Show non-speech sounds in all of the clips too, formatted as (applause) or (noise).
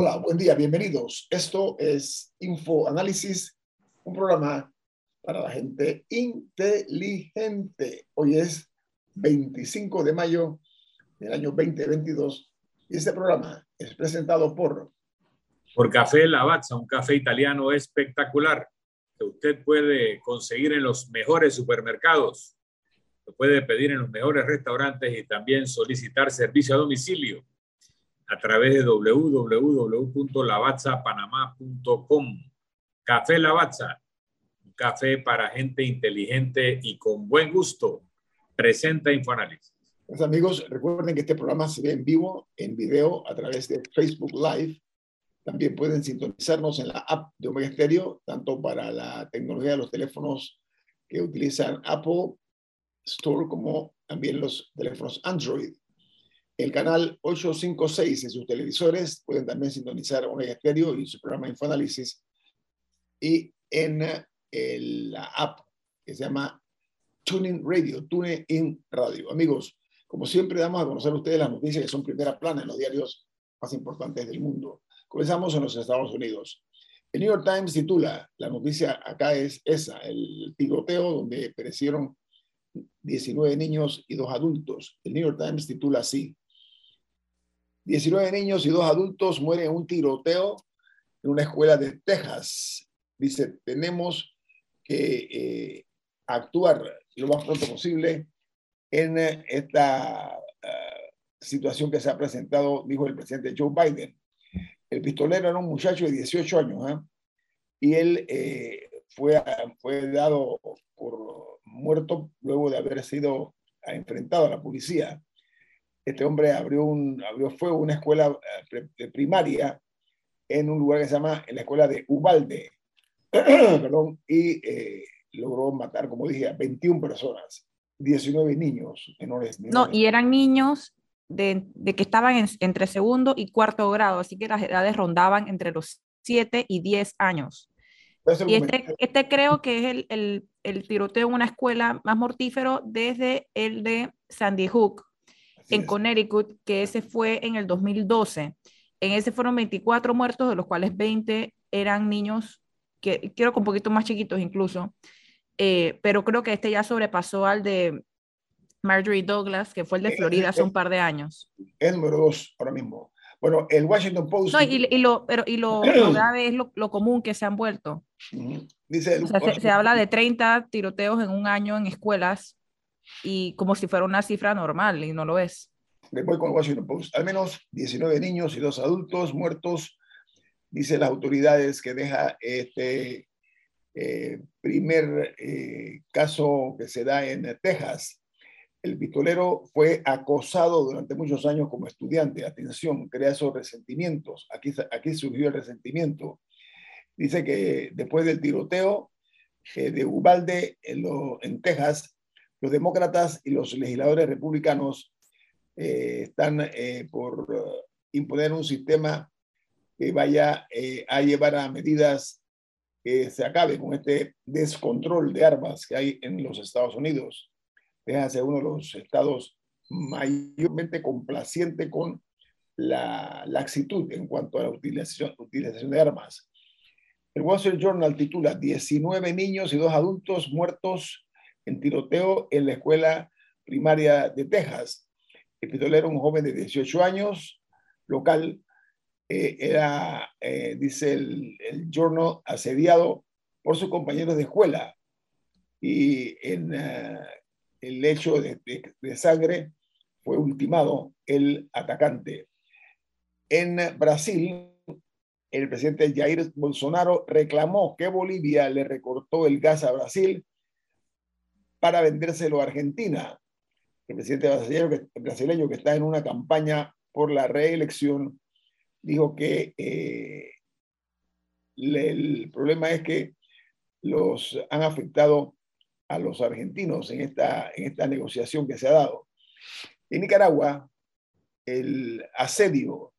Hola, buen día, bienvenidos. Esto es Info Análisis, un programa para la gente inteligente. Hoy es 25 de mayo del año 2022 y este programa es presentado por... Por Café Lavazza, un café italiano espectacular que usted puede conseguir en los mejores supermercados, lo puede pedir en los mejores restaurantes y también solicitar servicio a domicilio a través de www.lavazzapanamá.com. Café Lavazza, un café para gente inteligente y con buen gusto. Presenta Infoanálisis. Pues amigos, recuerden que este programa se ve en vivo, en video, a través de Facebook Live. También pueden sintonizarnos en la app de Omega Stereo, tanto para la tecnología de los teléfonos que utilizan Apple Store como también los teléfonos Android el canal 856 en sus televisores. Pueden también sintonizar Omega Estéreo y su programa Infoanálisis. Y en la app que se llama Tuning Radio, TuneIn Radio. Amigos, como siempre, damos a conocer a ustedes las noticias que son primera plana en los diarios más importantes del mundo. Comenzamos en los Estados Unidos. El New York Times titula, la noticia acá es esa, el tiroteo donde perecieron 19 niños y dos adultos. El New York Times titula así, 19 niños y dos adultos mueren en un tiroteo en una escuela de Texas. Dice, tenemos que eh, actuar lo más pronto posible en esta eh, situación que se ha presentado, dijo el presidente Joe Biden. El pistolero era un muchacho de 18 años ¿eh? y él fue, fue dado por muerto luego de haber sido enfrentado a la policía este hombre abrió, un, abrió fuego una escuela eh, de primaria en un lugar que se llama en la escuela de Ubalde, (clears throat) perdón, y eh, logró matar, como dije, a 21 personas, 19 niños menores. No, y eran niños de, de que estaban entre segundo y cuarto grado, así que las edades rondaban entre los 7 y 10 años. Y este, este, creo que es el, el, el tiroteo en una escuela más mortífero desde el de Sandy Hook, en Connecticut, que ese fue en el 2012. En ese fueron 24 muertos, de los cuales 20 eran niños, que creo que un poquito más chiquitos incluso, eh, pero creo que este ya sobrepasó al de Marjorie Douglas, que fue el de Florida hace un par de años. Es número dos ahora mismo. Bueno, el Washington Post. No, y, y, lo, pero, y lo, (clears throat) grave es lo, lo, común que se han vuelto. Dice se, se, habla de 30 tiroteos en un año en escuelas y como si fuera una cifra normal y no lo es. Con Washington Post. Al menos 19 niños y dos adultos muertos, dice las autoridades que deja este eh, primer eh, caso que se da en Texas. El pistolero fue acosado durante muchos años como estudiante. Atención, crea esos resentimientos. Aquí, aquí surgió el resentimiento. Dice que después del tiroteo eh, de Ubalde en, lo, en Texas, los demócratas y los legisladores republicanos eh, están eh, por uh, imponer un sistema que vaya eh, a llevar a medidas que se acabe con este descontrol de armas que hay en los Estados Unidos. Deja ser uno de los estados mayormente complaciente con la laxitud en cuanto a la utilización, utilización de armas. El Wall Street Journal titula 19 niños y dos adultos muertos en tiroteo en la escuela primaria de Texas. El pistolero un joven de 18 años, local, eh, era, eh, dice el, el journal, asediado por sus compañeros de escuela. Y en uh, el hecho de, de, sangre fue ultimado el atacante. En Brasil, el presidente Jair Bolsonaro reclamó que Bolivia le recortó el gas a Brasil para vendérselo a Argentina. El presidente brasileño, que está en una campaña por la reelección dijo que eh, el problema es que los han afectado a los argentinos en esta, en esta negociación que se ha dado. En Nicaragua, el asedio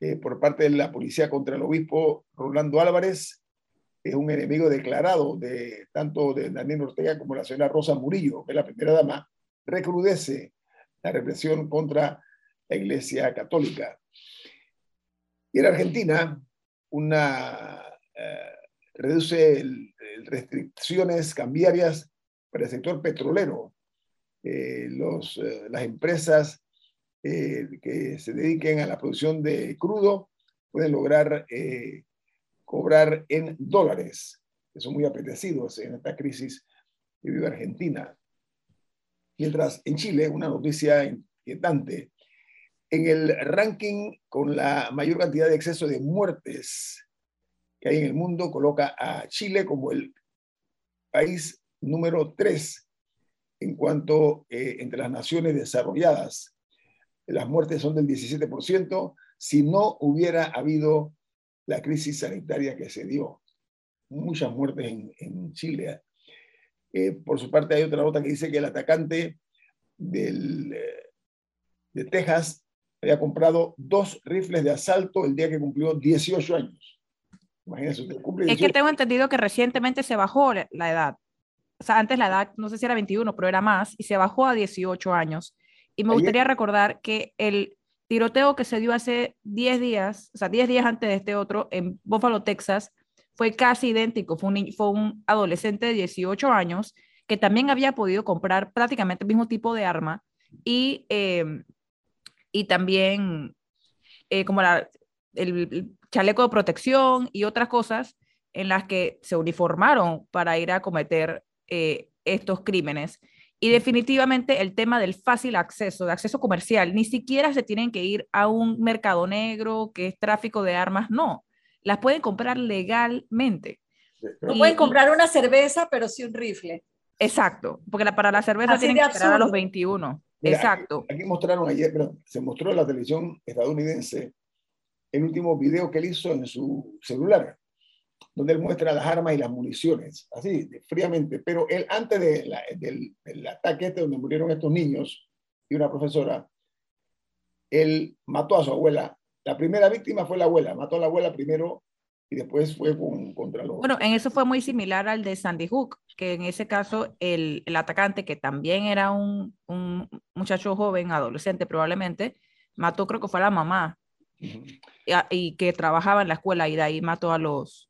eh, por parte de la policía contra el obispo Rolando Álvarez es un enemigo declarado de tanto de Daniel Ortega como la señora Rosa Murillo, que es la primera dama, recrudece la represión contra la Iglesia Católica. Y en Argentina, una, eh, reduce restricciones cambiarias para el sector petrolero. Eh, los, eh, las empresas que se dediquen a la producción de crudo pueden lograr cobrar en dólares, que son muy apetecidos en esta crisis que vive Argentina. Mientras en Chile, una noticia inquietante, en el ranking con la mayor cantidad de exceso de muertes que hay en el mundo, coloca a Chile como el país número 3 en cuanto eh, entre las naciones desarrolladas. Las muertes son del 17% si no hubiera habido la crisis sanitaria que se dio. Muchas muertes en, Chile. Eh, por su parte, hay otra nota que dice que el atacante del, eh, de Texas había comprado dos rifles de asalto el día que cumplió 18 años. Imagínense, usted cumple Es que tengo entendido que recientemente se bajó la edad. O sea, antes la edad, no sé si era 21, pero era más, y se bajó a 18 años. Y me gustaría recordar que el tiroteo que se dio hace 10 días, o sea, 10 días antes de este otro, en Buffalo, Texas, fue casi idéntico. Fue un, fue un adolescente de 18 años que también había podido comprar prácticamente el mismo tipo de arma y eh, y también eh, como el, chaleco de protección y otras cosas en las que se uniformaron para ir a cometer eh, estos crímenes. Y definitivamente el tema del fácil acceso, de acceso comercial, ni siquiera se tienen que ir a un mercado negro que es tráfico de armas, no, las pueden comprar legalmente. No pueden comprar una cerveza, pero sí un rifle. Exacto, porque para la cerveza tienen que esperar a los 21. Exacto. Aquí, mostraron ayer, pero se mostró en la televisión estadounidense el último video que él hizo en su celular, donde él muestra las armas y las municiones, así, fríamente. Pero él, antes del, ataque este donde murieron estos niños y una profesora, él mató a su abuela. La primera víctima fue la abuela, mató a la abuela primero y después fue contra los... Bueno, en eso fue muy similar al de Sandy Hook, que en ese caso el, el atacante, que también era un, un, muchacho joven, adolescente probablemente, mató creo que fue a la mamá y, que trabajaba en la escuela y de ahí mató a los,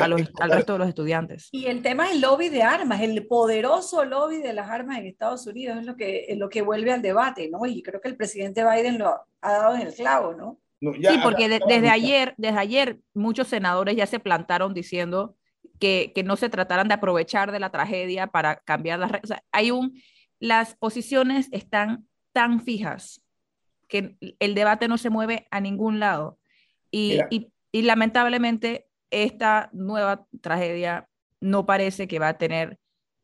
a los, al resto de los estudiantes. Y el tema es el lobby de armas, el poderoso lobby de las armas en Estados Unidos es lo que, es lo que vuelve al debate, ¿no? Y creo que el presidente Biden lo ha dado en el clavo, ¿no? sí, porque desde, ayer, desde ayer muchos senadores ya se plantaron diciendo que, que, no se trataran de aprovechar de la tragedia para cambiar las reglas. hay un, las posiciones están tan fijas que el debate no se mueve a ningún lado. Y, y, y lamentablemente esta nueva tragedia no parece que va a tener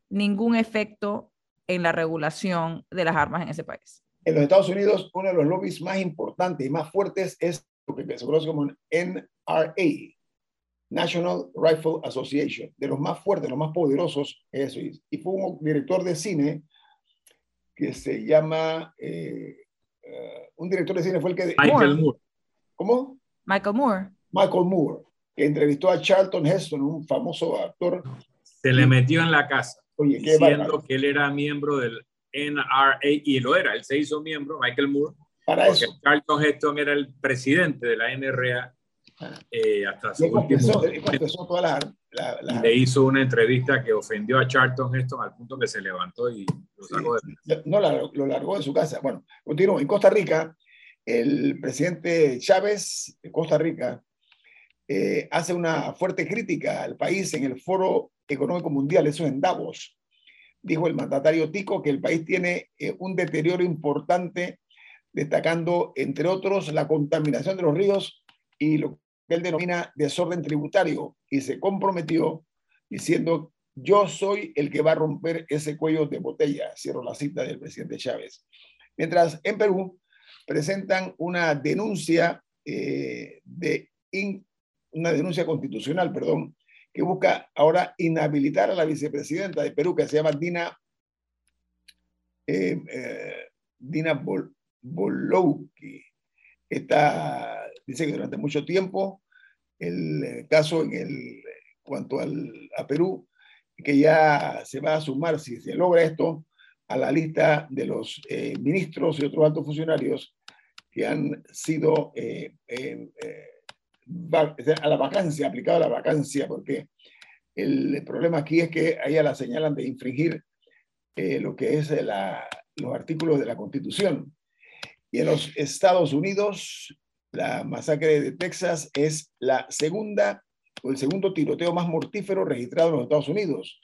ningún efecto en la regulación de las armas en ese país. En los Estados Unidos, uno de los lobbies más importantes y más fuertes es lo que se conoce como NRA, National Rifle Association, de los más fuertes, los más poderosos, eso Y fue un director de cine que se llama, eh, eh, un director de cine fue el que... Michael Moore. ¿Cómo? Michael Moore. Michael Moore, que entrevistó a Charlton Heston, un famoso actor. Se le metió en la casa, Oye, diciendo que él era miembro del NRA, y lo era, él se hizo miembro, Michael Moore, para eso. Charlton Heston era el presidente de la NRA eh, hasta su último le hizo una entrevista que ofendió a Charlton Heston al punto que se levantó y lo sacó de... No, lo largó de su casa. Bueno, continúo. En Costa Rica, el presidente Chávez de Costa Rica eh, hace una fuerte crítica al país en el Foro Económico Mundial, eso en Davos. Dijo el mandatario Tico que el país tiene eh, un deterioro importante destacando, entre otros, la contaminación de los ríos y lo que él denomina desorden tributario, y se comprometió diciendo, yo soy el que va a romper ese cuello de botella, cierro la cita del presidente Chávez. Mientras en Perú presentan una denuncia eh, de una denuncia constitucional, perdón, que busca ahora inhabilitar a la vicepresidenta de Perú, que se llama Dina, eh, eh, Dina Bol Bolouki. Esta, dice que durante mucho tiempo el eh, caso en el, cuanto al, a Perú, que ya se va a sumar, si se logra esto, a la lista de los eh, ministros y otros altos funcionarios que han sido a la vacancia, aplicado a la vacancia, porque el, problema aquí es que a ella la señalan de infringir eh, lo que es la, los artículos de la Constitución. Y en los Estados Unidos, la masacre de Texas es la segunda o el segundo tiroteo más mortífero registrado en los Estados Unidos.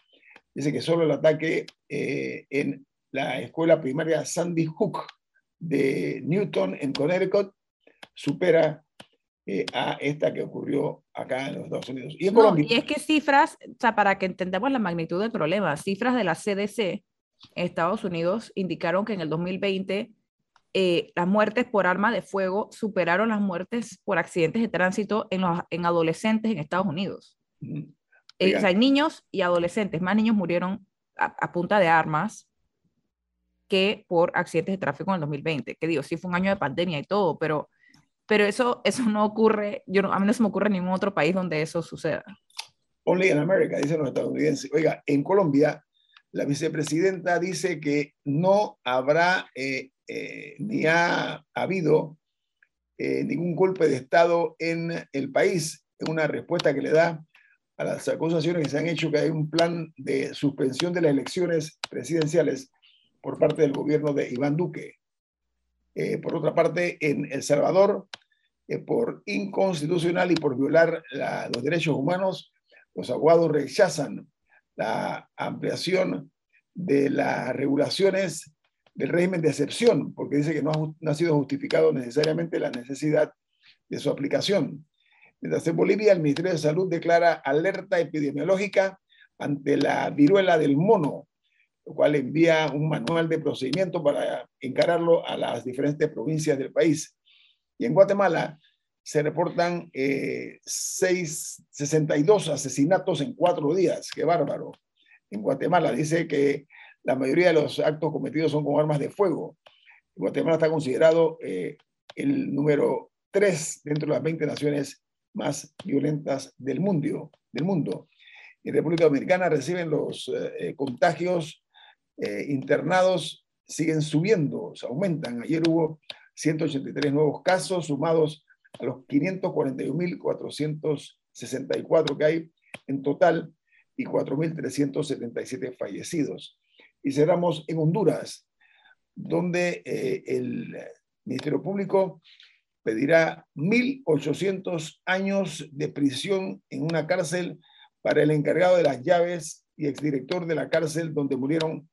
Dice que solo el ataque eh, en la escuela primaria Sandy Hook de Newton en Connecticut supera eh, a esta que ocurrió acá en los Estados Unidos. Y, no, y es que cifras, o sea, para que entendamos la magnitud del problema, cifras de la CDC en Estados Unidos indicaron que en el 2020 eh, las muertes por arma de fuego superaron las muertes por accidentes de tránsito en, los, en adolescentes en Estados Unidos. Eh, o sea, niños y adolescentes, más niños murieron a, punta de armas que por accidentes de tráfico en el 2020. Que digo, sí fue un año de pandemia y todo, pero pero eso, eso no ocurre, yo a mí no se me ocurre en ningún otro país donde eso suceda. Only in America, dicen los estadounidenses. Oiga, en Colombia, la vicepresidenta dice que no habrá eh, eh, ni ha habido eh, ningún golpe de Estado en el país. Es una respuesta que le da a las acusaciones que se han hecho que hay un plan de suspensión de las elecciones presidenciales por parte del gobierno de Iván Duque. Eh, por otra parte, en El Salvador, eh, por inconstitucional y por violar los derechos humanos, los abogados rechazan la ampliación de las regulaciones del régimen de excepción, porque dice que no ha, no ha sido justificado necesariamente la necesidad de su aplicación. Mientras en Bolivia, el Ministerio de Salud declara alerta epidemiológica ante la viruela del mono, lo cual envía un manual de procedimiento para encararlo a las diferentes provincias del país. Y en Guatemala se reportan 62 eh, asesinatos en cuatro días. ¡Qué bárbaro! En Guatemala dice que la mayoría de los actos cometidos son con armas de fuego. Guatemala está considerado eh, el número tres dentro de las 20 naciones más violentas del mundo. Del mundo. En República Dominicana reciben los eh, contagios eh, internados siguen subiendo, se aumentan. Ayer hubo 183 nuevos casos sumados a los 541.464 que hay en total y 4.377 fallecidos. Y cerramos en Honduras, donde eh, el Ministerio Público pedirá 1.800 años de prisión en una cárcel para el encargado de las llaves y exdirector de la cárcel donde murieron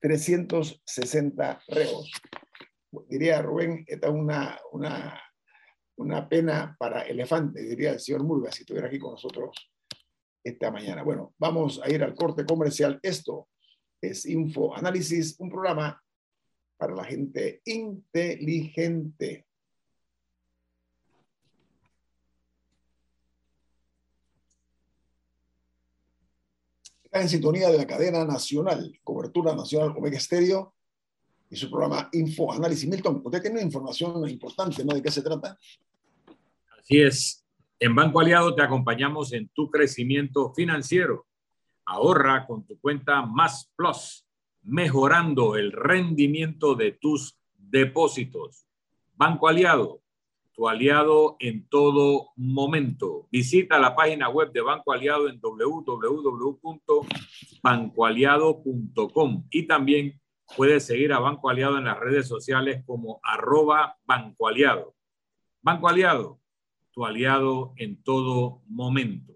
360 reos. Diría Rubén, esta es una, una, una pena para elefante, diría el señor Murga, si estuviera aquí con nosotros esta mañana. Bueno, vamos a ir al corte comercial. Esto es Info Análisis, un programa para la gente inteligente. Está en sintonía de la cadena nacional, cobertura nacional Omega Estéreo y su programa Info Análisis. Milton, usted tiene información importante, ¿no? ¿De qué se trata? Así es. En Banco Aliado te acompañamos en tu crecimiento financiero. Ahorra con tu cuenta Más Plus, mejorando el rendimiento de tus depósitos. Banco Aliado, aliado en todo momento. Visita la página web de Banco Aliado en www.bancoaliado.com y también puedes seguir a Banco Aliado en las redes sociales como arroba Banco Aliado. Banco Aliado, tu aliado en todo momento.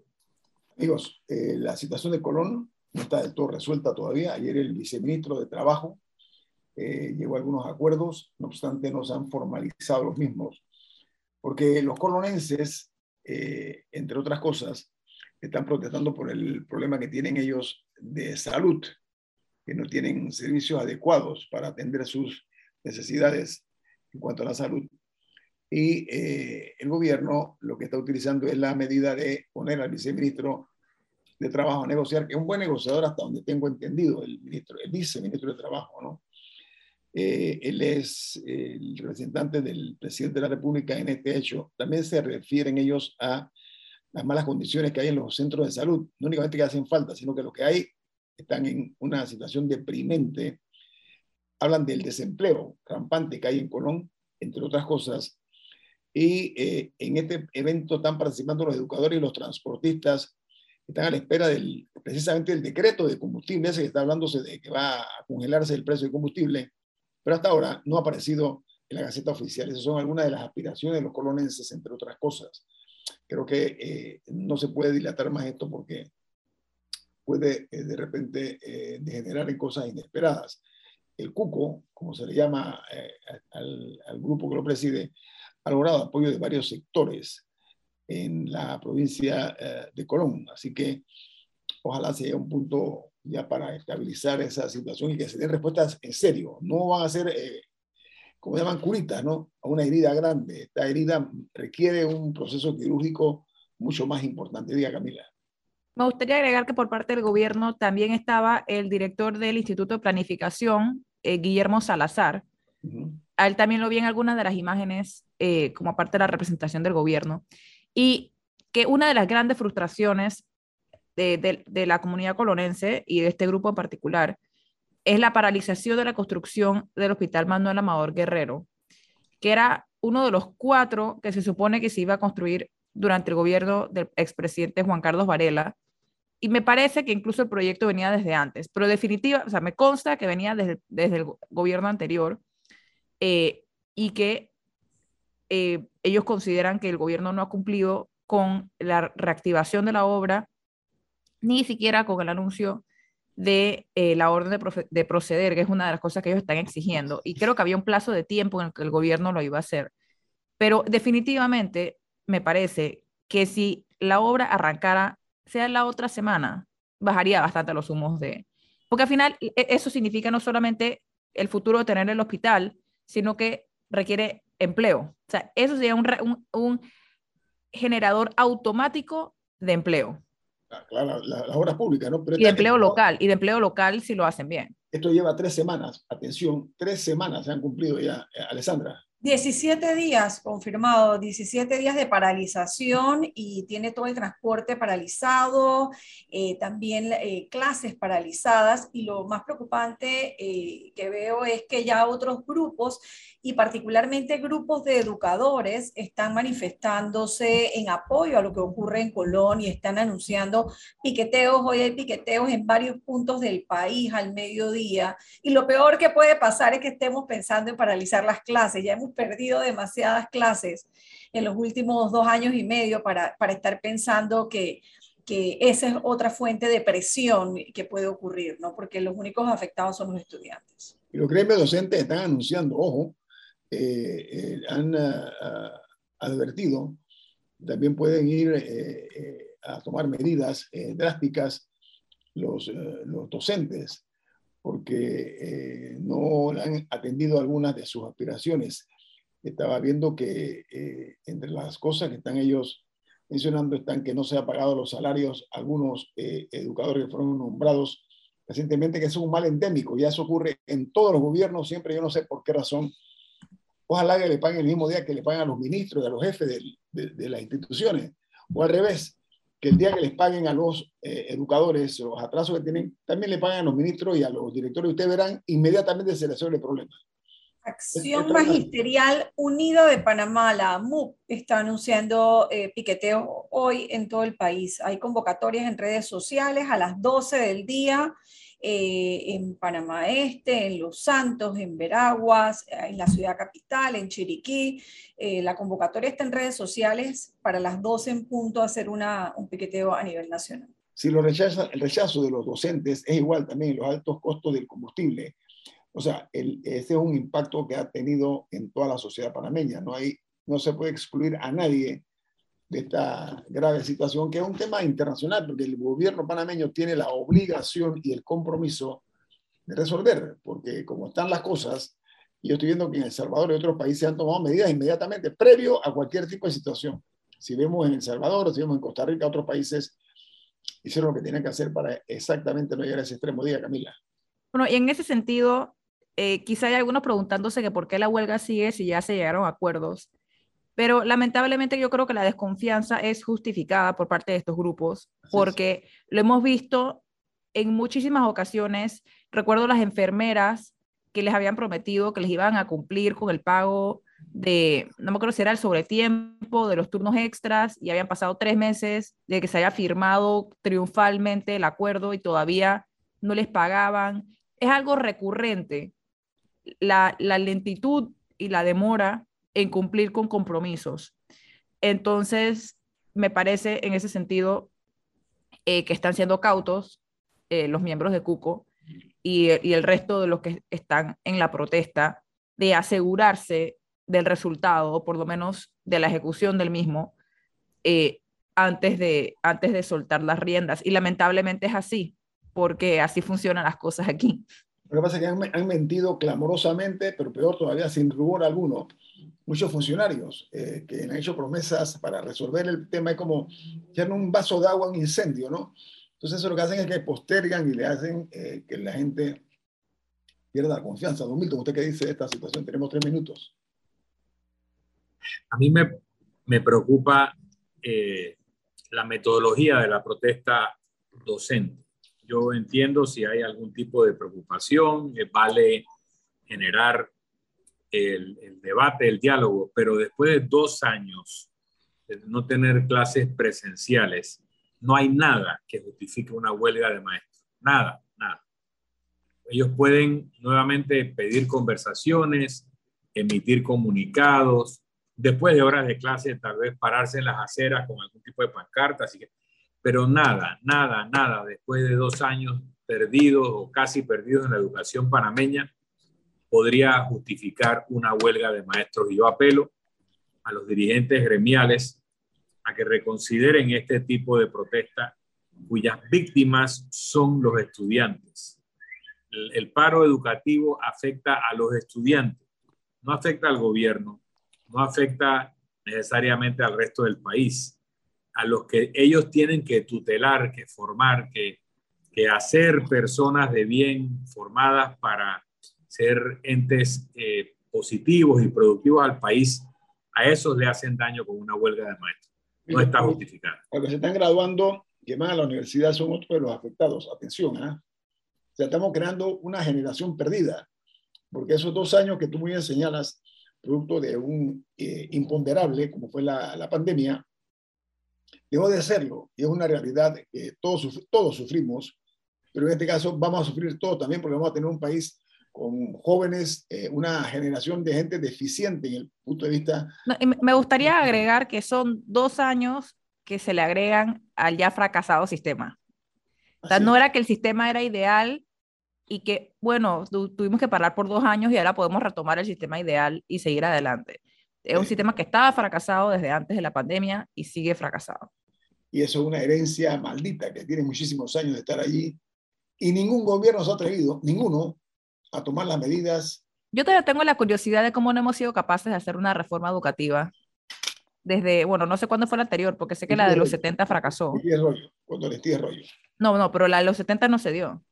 Amigos, eh, la situación de Colón no está del todo resuelta todavía. Ayer el viceministro de Trabajo eh, llegó a algunos acuerdos, no obstante no se han formalizado los mismos porque los colonenses, eh, entre otras cosas, están protestando por el problema que tienen ellos de salud, que no tienen servicios adecuados para atender sus necesidades en cuanto a la salud. Y eh, el gobierno lo que está utilizando es la medida de poner al viceministro de Trabajo a negociar, que es un buen negociador hasta donde tengo entendido, el, ministro, el viceministro de Trabajo, ¿no? Eh, él es el representante del presidente de la República en este hecho. También se refieren ellos a las malas condiciones que hay en los centros de salud. No únicamente que hacen falta, sino que lo que hay están en una situación deprimente. Hablan del desempleo rampante que hay en Colón, entre otras cosas. Y eh, en este evento están participando los educadores y los transportistas están a la espera del, precisamente del decreto de combustible, ese que está hablándose de que va a congelarse el precio de combustible, pero hasta ahora no ha aparecido en la Gaceta Oficial. Esas son algunas de las aspiraciones de los colonenses, entre otras cosas. Creo que eh, no se puede dilatar más esto porque puede eh, de repente eh, degenerar en cosas inesperadas. El CUCO, como se le llama al, al, grupo que lo preside, ha logrado apoyo de varios sectores en la provincia de Colón. Así que ojalá sea un punto ya para estabilizar esa situación y que se den respuestas en serio. No van a ser como llaman, curitas, ¿no? A una herida grande. Esta herida requiere un proceso quirúrgico mucho más importante. Diga, Camila. Me gustaría agregar que por parte del gobierno también estaba el director del Instituto de Planificación, eh, Guillermo Salazar. A él también lo vi en algunas de las imágenes eh, como parte de la representación del gobierno. Y que una de las grandes frustraciones de, de la comunidad colonense y de este grupo en particular es la paralización de la construcción del Hospital Manuel Amador Guerrero, que era uno de los cuatro que se supone que se iba a construir durante el gobierno del expresidente Juan Carlos Varela. Y me parece que incluso el proyecto venía desde antes, pero definitiva, o sea, me consta que venía desde, desde el gobierno anterior eh, y que eh, ellos consideran que el gobierno no ha cumplido con la reactivación de la obra, ni siquiera con el anuncio de eh, la orden de, proceder, que es una de las cosas que ellos están exigiendo. Y creo que había un plazo de tiempo en el que el gobierno lo iba a hacer. Pero definitivamente me parece que si la obra arrancara, sea la otra semana, bajaría bastante los humos de... Porque al final e, eso significa no solamente el futuro de tener el hospital, sino que requiere empleo. O sea, eso sería un, un generador automático de empleo. Claro, las obras públicas, ¿no? y de empleo local, y de empleo local si lo hacen bien. Esto lleva tres semanas, atención, tres semanas se han cumplido ya, eh, Alessandra. 17 días confirmado, 17 días de paralización y tiene todo el transporte paralizado, eh, también eh, clases paralizadas y lo más preocupante que veo es que ya otros grupos y particularmente grupos de educadores están manifestándose en apoyo a lo que ocurre en Colón y están anunciando piqueteos. Hoy hay piqueteos en varios puntos del país al mediodía. Y lo peor que puede pasar es que estemos pensando en paralizar las clases. Ya hemos perdido demasiadas clases en los últimos dos años y medio para, para estar pensando que que esa es otra fuente de presión que puede ocurrir, ¿no? Porque los únicos afectados son los estudiantes. Y los gremios docentes están anunciando, ojo, eh, eh, han ah, advertido, también pueden ir eh, a tomar medidas drásticas los, los, docentes, porque no han atendido algunas de sus aspiraciones. Estaba viendo que entre las cosas que están ellos mencionando están que no se han pagado los salarios algunos educadores que fueron nombrados recientemente, que es un mal endémico. Ya eso ocurre en todos los gobiernos, siempre yo no sé por qué razón Ojalá que le paguen el mismo día que le pagan a los ministros y a los jefes de, las instituciones. O al revés, que el día que les paguen a los eh, educadores los atrasos que tienen, también le paguen a los ministros y a los directores. Ustedes verán, inmediatamente se les resuelve el problema. Acción Magisterial Unida de Panamá, la MUP, está anunciando eh, piqueteo hoy en todo el país. Hay convocatorias en redes sociales a las 12 del día eh, en Panamá Este, en Los Santos, en Veraguas, eh, en la ciudad capital, en Chiriquí. Eh, la convocatoria está en redes sociales para las 12 en punto hacer una, un piqueteo a nivel nacional. Si lo rechaza, el rechazo de los docentes es igual también los altos costos del combustible. O sea, el, ese es un impacto que ha tenido en toda la sociedad panameña. No, hay, no se puede excluir a nadie de esta grave situación, que es un tema internacional, porque el gobierno panameño tiene la obligación y el compromiso de resolver, porque como están las cosas, yo estoy viendo que en El Salvador y otros países han tomado medidas inmediatamente, previo a cualquier tipo de situación. Si vemos en El Salvador, si vemos en Costa Rica, otros países hicieron lo que tenían que hacer para exactamente no llegar a ese extremo. Diga, Camila. Bueno, y en ese sentido, eh, quizá hay algunos preguntándose que por qué la huelga sigue si ya se llegaron a acuerdos. Pero lamentablemente yo creo que la desconfianza es justificada por parte de estos grupos, porque lo hemos visto en muchísimas ocasiones. Recuerdo las enfermeras que les habían prometido que les iban a cumplir con el pago de, no me acuerdo si era el sobretiempo, de los turnos extras, y habían pasado tres meses de que se haya firmado triunfalmente el acuerdo y todavía no les pagaban. Es algo recurrente, la, lentitud y la demora en cumplir con compromisos. Entonces, me parece en ese sentido eh, que están siendo cautos eh, los miembros de Cuco y, y, el resto de los que están en la protesta de asegurarse del resultado, o por lo menos de la ejecución del mismo, eh, antes, de, antes de soltar las riendas. Y lamentablemente es así, porque así funcionan las cosas aquí. Lo que pasa es que han, han mentido clamorosamente, pero peor todavía, sin rubor alguno. Muchos funcionarios eh, que han hecho promesas para resolver el tema, es como echar un vaso de agua a un incendio, ¿no? Entonces, eso lo que hacen es que postergan y le hacen eh, que la gente pierda la confianza. Don Milton, ¿usted qué dice de esta situación? Tenemos tres minutos. A mí me, me preocupa eh, la metodología de la protesta docente. Yo entiendo si hay algún tipo de preocupación, eh, vale generar el, el, debate, el diálogo, pero después de dos años de no tener clases presenciales, no hay nada que justifique una huelga de maestros. Nada, nada. Ellos pueden nuevamente pedir conversaciones, emitir comunicados, después de horas de clase, tal vez pararse en las aceras con algún tipo de pancarta, así que, pero nada, nada, nada, después de dos años perdidos o casi perdidos en la educación panameña, podría justificar una huelga de maestros. Y yo apelo a los dirigentes gremiales a que reconsideren este tipo de protesta cuyas víctimas son los estudiantes. El, el paro educativo afecta a los estudiantes, no afecta al gobierno, no afecta necesariamente al resto del país, a los que ellos tienen que tutelar, que formar, que, que hacer personas de bien formadas para ser entes eh, positivos y productivos al país, a esos le hacen daño con una huelga de maestros. No está justificada. Cuando se están graduando, que van a la universidad, son otros de los afectados. Atención, ¿eh? O sea, estamos creando una generación perdida, porque esos dos años que tú muy bien señalas, producto de un eh, imponderable como fue la, la, pandemia, dejó de serlo y es una realidad que todos, todos sufrimos, pero en este caso vamos a sufrir todo también porque vamos a tener un país con jóvenes, eh, una generación de gente deficiente en el punto de vista. No, me gustaría agregar que son dos años que se le agregan al ya fracasado sistema. O sea, no era que el sistema era ideal, y que, bueno, tu, tuvimos que parar por dos años y ahora podemos retomar el sistema ideal y seguir adelante. Es un sistema que estaba fracasado desde antes de la pandemia y sigue fracasado. Y eso es una herencia maldita que tiene muchísimos años de estar allí y ningún gobierno se ha atrevido, ninguno, a tomar las medidas. Yo todavía tengo la curiosidad de cómo no hemos sido capaces de hacer una reforma educativa desde, bueno, no sé cuándo fue la anterior, porque sé que la de los 70 fracasó. Rollo, cuando les rollo. No, no, pero la de los 70 no se dio.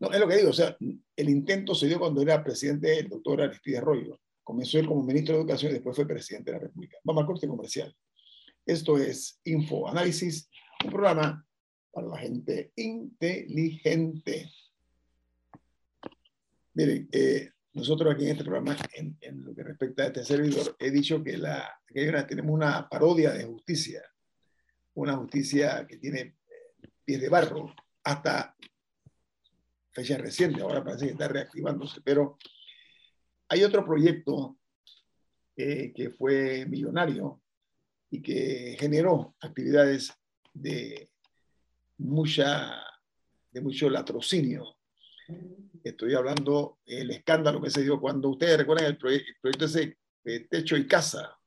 No, es lo que digo, o sea, el intento se dio cuando era presidente el doctor Aristide Arroyo. Comenzó él como ministro de Educación y después fue presidente de la República. Vamos al corte comercial. Esto es Info Análisis, un programa para la gente inteligente. Miren, eh, nosotros aquí en este programa, en, en, lo que respecta a este servidor, he dicho que, la, que una, tenemos una parodia de justicia, una justicia que tiene eh, pies de barro, hasta fecha reciente, ahora parece que está reactivándose, pero hay otro proyecto eh, que fue millonario y que generó actividades de mucha de mucho latrocinio. Estoy hablando del escándalo que se dio cuando ustedes recuerdan el, proyecto, el proyecto ese de techo y casa.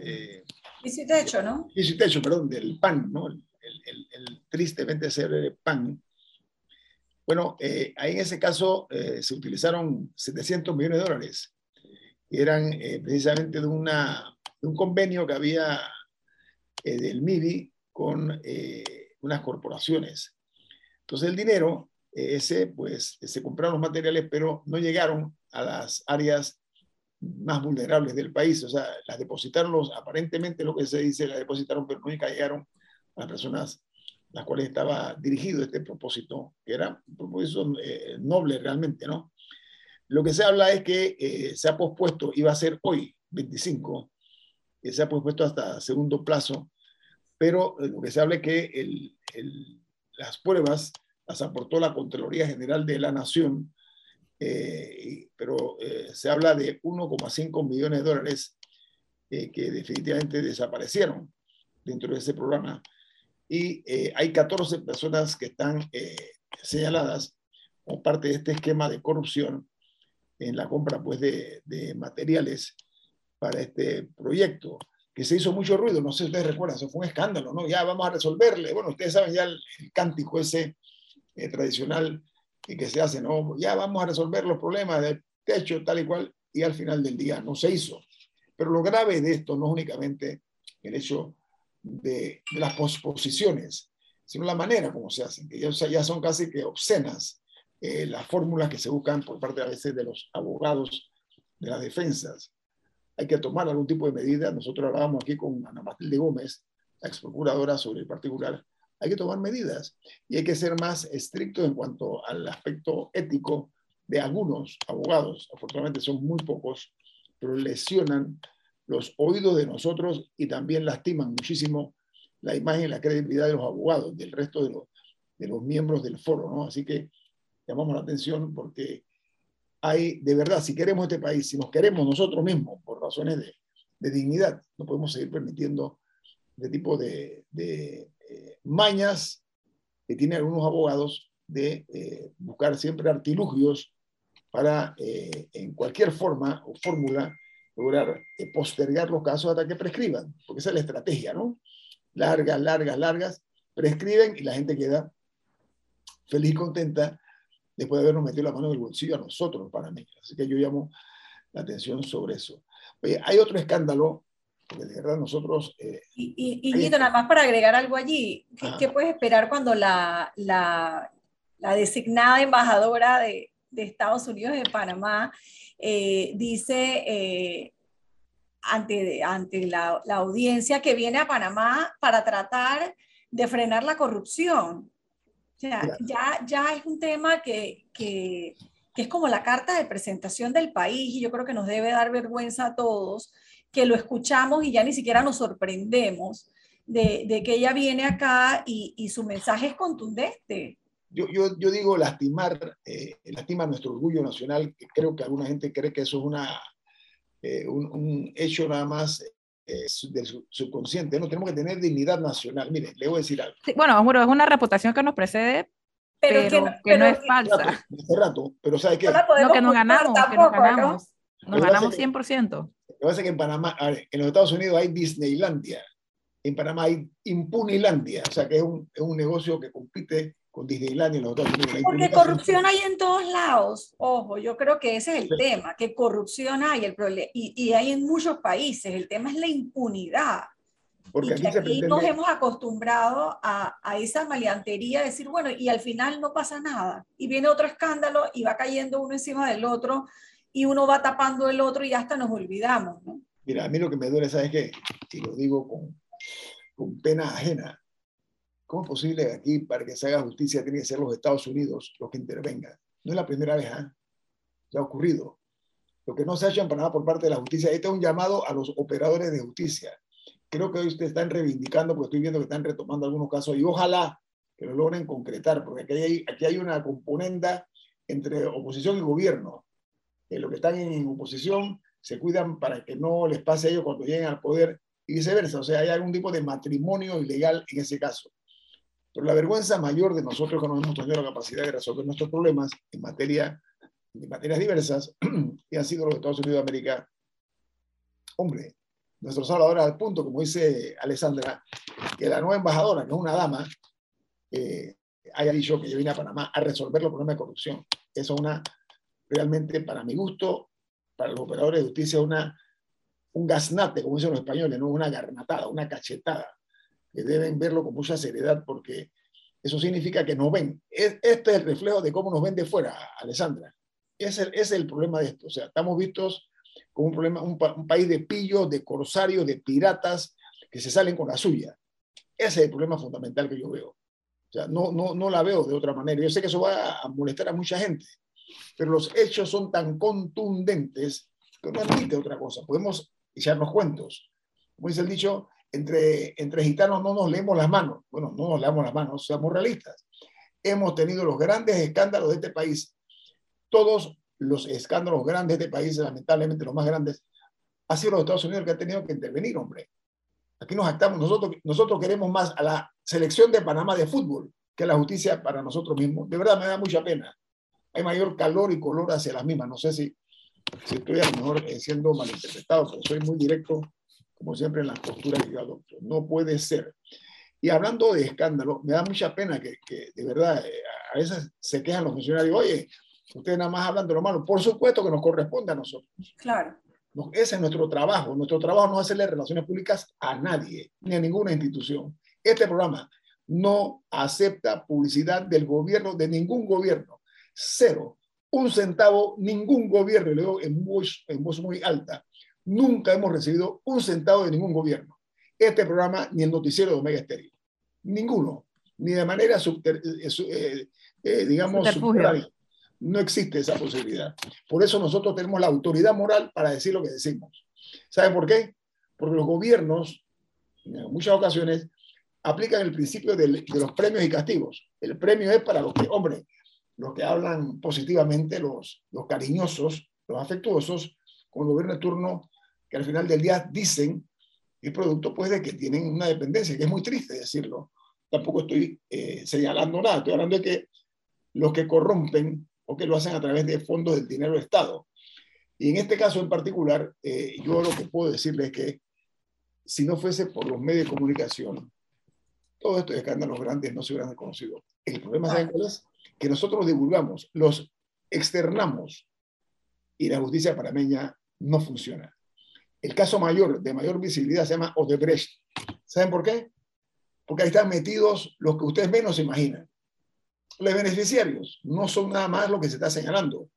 Eh, y si techo, ¿no? Y si techo, perdón, del PAN, ¿no? El, el, el tristemente célebre PAN, bueno, eh, ahí en ese caso eh, se utilizaron 700 millones de dólares. Y eran eh, precisamente de, una, de, un convenio que había eh, del MIBI con eh, unas corporaciones. Entonces el dinero, ese, pues se compraron los materiales, pero no llegaron a las áreas más vulnerables del país. O sea, las depositaron los, aparentemente lo que se dice, las depositaron, pero nunca llegaron a las personas las cuales estaba dirigido este propósito, que era un propósito eh, noble realmente, ¿no? Lo que se habla es que eh, se ha pospuesto, iba a ser hoy, 2025, que se ha puesto hasta segundo plazo, pero lo que se habla es que el, las pruebas las aportó la Contraloría General de la Nación, eh, pero eh, se habla de 1,5 millones de dólares eh, que definitivamente desaparecieron dentro de ese programa. Y hay 14 personas que están señaladas como parte de este esquema de corrupción en la compra pues, de, de materiales para este proyecto que se hizo mucho ruido, no sé si ustedes recuerdan, eso fue un escándalo, ¿no? Ya vamos a resolverle. Bueno, ustedes saben ya el, cántico ese eh, tradicional que, se hace, ¿no? Ya vamos a resolver los problemas del techo, tal y cual, y al final del día no se hizo. Pero lo grave de esto no es únicamente el hecho de, las posposiciones, sino la manera como se hacen, que ya, ya son casi que obscenas eh, las fórmulas que se buscan por parte a veces de los abogados de las defensas hay que tomar algún tipo de medida. Nosotros hablábamos aquí con Ana Matilde Gómez, la ex procuradora, sobre el particular. Hay que tomar medidas y hay que ser más estrictos en cuanto al aspecto ético de algunos abogados. Afortunadamente son muy pocos, pero lesionan los oídos de nosotros y también lastiman muchísimo la imagen y la credibilidad de los abogados, del resto de los, de los miembros del foro. ¿no? Así que llamamos la atención porque hay, de verdad, si queremos este país, si nos queremos nosotros mismos por razones de, de dignidad, no podemos seguir permitiendo este tipo de, de eh, mañas que tienen algunos abogados de eh, buscar siempre artilugios para, eh, en cualquier forma o fórmula, lograr postergar los casos hasta que prescriban, porque esa es la estrategia, ¿no? Largas, largas, largas, prescriben y la gente queda feliz y contenta después de habernos metido la mano en el bolsillo a nosotros, los panameños. Así que yo llamo la atención sobre eso. Oye, hay otro escándalo, porque de verdad nosotros... Eh, y, y, nada más para agregar algo allí, ¿qué, puedes esperar cuando la, la, la designada embajadora de, de, Estados Unidos en Panamá eh, dice... Eh, ante, ante la, la audiencia que viene a Panamá para tratar de frenar la corrupción. O sea, ya, ya es un tema que, que, que, es como la carta de presentación del país y yo creo que nos debe dar vergüenza a todos que lo escuchamos y ya ni siquiera nos sorprendemos de, de que ella viene acá y, y, su mensaje es contundente. Yo, yo, yo digo lastimar, eh, lastimar nuestro orgullo nacional, que creo que alguna gente cree que eso es una, eh, un, un, hecho nada más eh, del subconsciente, no tenemos que tener dignidad nacional. Mire, le voy a decir algo. bueno, bueno, es una reputación que nos precede, pero, que, no, es falsa. Hace rato, pero ¿sabe qué? No, que nos ganamos, que nos ganamos. Nos ganamos 100%. Lo que pasa es que en Panamá, en los Estados Unidos hay Disneylandia, en Panamá hay Impunilandia, o sea que es un, es un negocio que compite con Disneylandia en los Estados Unidos. Porque corrupción hay en todos lados. Ojo, yo creo que ese es el tema, que corrupción hay el y, y, hay en muchos países. El tema es la impunidad. Porque y aquí, nos hemos acostumbrado a, a, esa maleantería, decir, bueno, y al final no pasa nada. Y viene otro escándalo y va cayendo uno encima del otro y uno va tapando el otro y hasta nos olvidamos. ¿no? Mira, a mí lo que me duele, ¿sabes qué? Y lo digo con, con pena ajena ¿Cómo es posible que aquí, para que se haga justicia, tienen que ser los Estados Unidos los que intervengan? No es la primera vez, ¿eh? Ya ha ocurrido. Lo que no se ha hecho en Panamá por parte de la justicia, este es un llamado a los operadores de justicia. Creo que hoy ustedes están reivindicando, porque estoy viendo que están retomando algunos casos, y ojalá que lo logren concretar, porque aquí hay, aquí hay una componente entre oposición y gobierno. En lo que están en oposición se cuidan para que no les pase a ellos cuando lleguen al poder y viceversa. O sea, hay algún tipo de matrimonio ilegal en ese caso. Pero la vergüenza mayor de nosotros que no hemos tenido la capacidad de resolver nuestros problemas en, materia, en materias diversas (clears throat) y han sido los Estados Unidos de América. Hombre, nuestro salvador al punto, como dice Alessandra, que la nueva embajadora, que es una dama, eh, haya dicho que yo vine a Panamá a resolver los problemas de corrupción. Eso es una, realmente, para mi gusto, para los operadores de justicia, una, un gasnate, como dicen los españoles, no una garnatada, una cachetada deben verlo con mucha seriedad porque eso significa que nos ven. Este es el reflejo de cómo nos ven de fuera, Alessandra. Ese es el problema de esto. O sea, estamos vistos como un, problema, un, país de pillos, de corsarios, de piratas que se salen con la suya. Ese es el problema fundamental que yo veo. O sea, no, no, no la veo de otra manera. Yo sé que eso va a molestar a mucha gente, pero los hechos son tan contundentes que no admite otra cosa. Podemos echarnos cuentos. Como dice el dicho, entre, entre gitanos no nos leemos las manos. Bueno, no nos leemos las manos, seamos realistas. Hemos tenido los grandes escándalos de este país. Todos los escándalos grandes de este país, lamentablemente los más grandes, ha sido los Estados Unidos que han tenido que intervenir, hombre. Aquí nos actamos, nosotros, nosotros queremos más a la selección de Panamá de fútbol que a la justicia para nosotros mismos. De verdad me da mucha pena. Hay mayor calor y color hacia las mismas. No sé si, si estoy a lo mejor eh, siendo malinterpretado, pero soy muy directo, como siempre, en las posturas que yo adopto. No puede ser. Y hablando de escándalo, me da mucha pena que, que de verdad eh, a veces se quejan los funcionarios, oye, ustedes nada más hablan de lo malo. Por supuesto que nos corresponde a nosotros. Claro. Ese es nuestro trabajo. Nuestro trabajo no es hacerle relaciones públicas a nadie, ni a ninguna institución. Este programa no acepta publicidad del gobierno, de ningún gobierno. Cero. Un centavo, ningún gobierno, le digo en voz, en voz muy alta. Nunca hemos recibido un centavo de ningún gobierno. Este programa ni el noticiero de Omega Estéreo. Ninguno. Ni de manera, subter, eh, eh, eh, digamos. No existe esa posibilidad. Por eso nosotros tenemos la autoridad moral para decir lo que decimos. ¿Saben por qué? Porque los gobiernos, en muchas ocasiones, aplican el principio de, los premios y castigos. El premio es para los que, hombre, los que hablan positivamente, los, los cariñosos, los afectuosos, con el gobierno de turno, que al final del día dicen el producto pues de que tienen una dependencia, que es muy triste decirlo. Tampoco estoy eh, señalando nada, estoy hablando de que los que corrompen o que lo hacen a través de fondos del dinero del Estado. Y en este caso en particular, eh, yo lo que puedo decirles es que si no fuese por los medios de comunicación, todos estos escándalos grandes no se hubieran conocido. El problema, ¿saben cuál es? Que nosotros divulgamos, los externamos y la justicia panameña no funciona. El caso mayor, de mayor visibilidad, se llama Odebrecht. ¿Saben por qué? Porque ahí están metidos los que ustedes menos imaginan los beneficiarios no son nada más lo que se está señalando.